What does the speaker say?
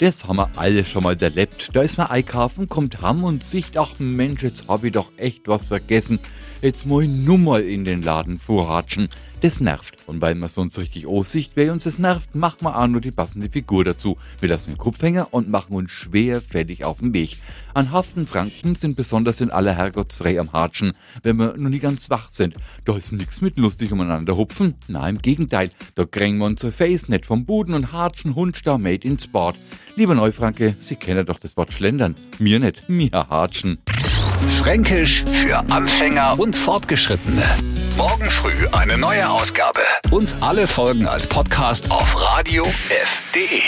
Das haben wir alle schon mal erlebt. Da ist man einkaufen, kommt ham und sieht, ach Mensch, jetzt hab ich doch echt was vergessen. Jetzt muss ich nur mal in den Laden vorhatschen. Das nervt. Und weil man sonst richtig aussicht, wer uns das nervt, machen wir auch nur die passende Figur dazu. Wir lassen den Kopfhänger und machen uns schwer fertig auf den Weg. An haften Franken sind besonders in aller Herrgottsfrei am Hatschen, wenn wir noch nie ganz wach sind. Da ist nix mit lustig umeinander hupfen. Nein, im Gegenteil. Da krängen wir unser Face nicht vom Buden und hatschen Hundstau made in Sport. Lieber Neufranke, Sie kennen doch das Wort Schlendern. Mir nicht, mir hatschen. Fränkisch für Anfänger und Fortgeschrittene. Morgen früh eine neue Ausgabe. Und alle Folgen als Podcast auf radiof.de.